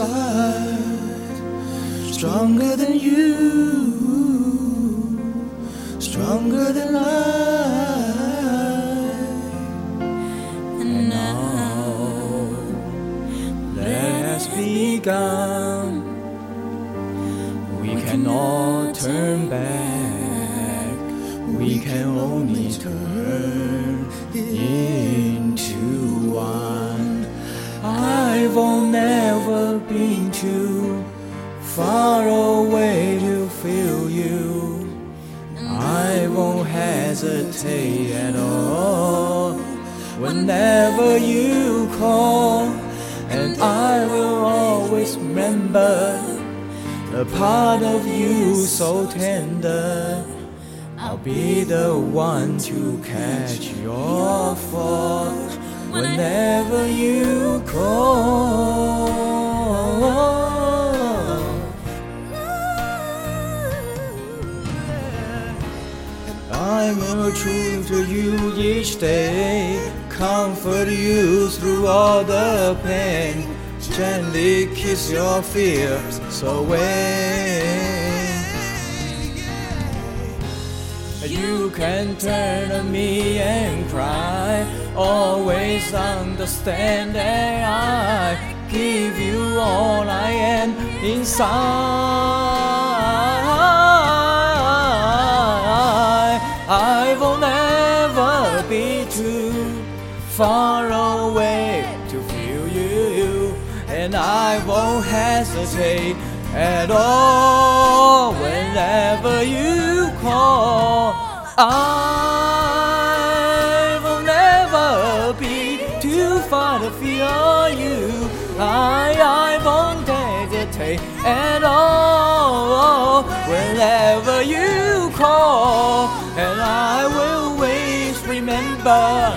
inside, stronger than you, stronger than I. And now that has begun. We cannot turn back. We can only turn into been too far away to feel you. I won't hesitate at all whenever you call, and I will always remember the part of you so tender. I'll be the one to catch your fall whenever you call. I will true to you each day, comfort you through all the pain, gently kiss your fears away. You can turn to me and cry, always understand that I give you all I am inside. Will never be too far away to feel you, and I won't hesitate at all whenever you call. I will never be too far to feel you. I, I won't hesitate at all whenever you call, and I will remember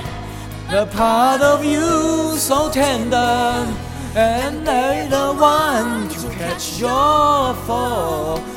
the part of you so tender, and I the one to catch your fall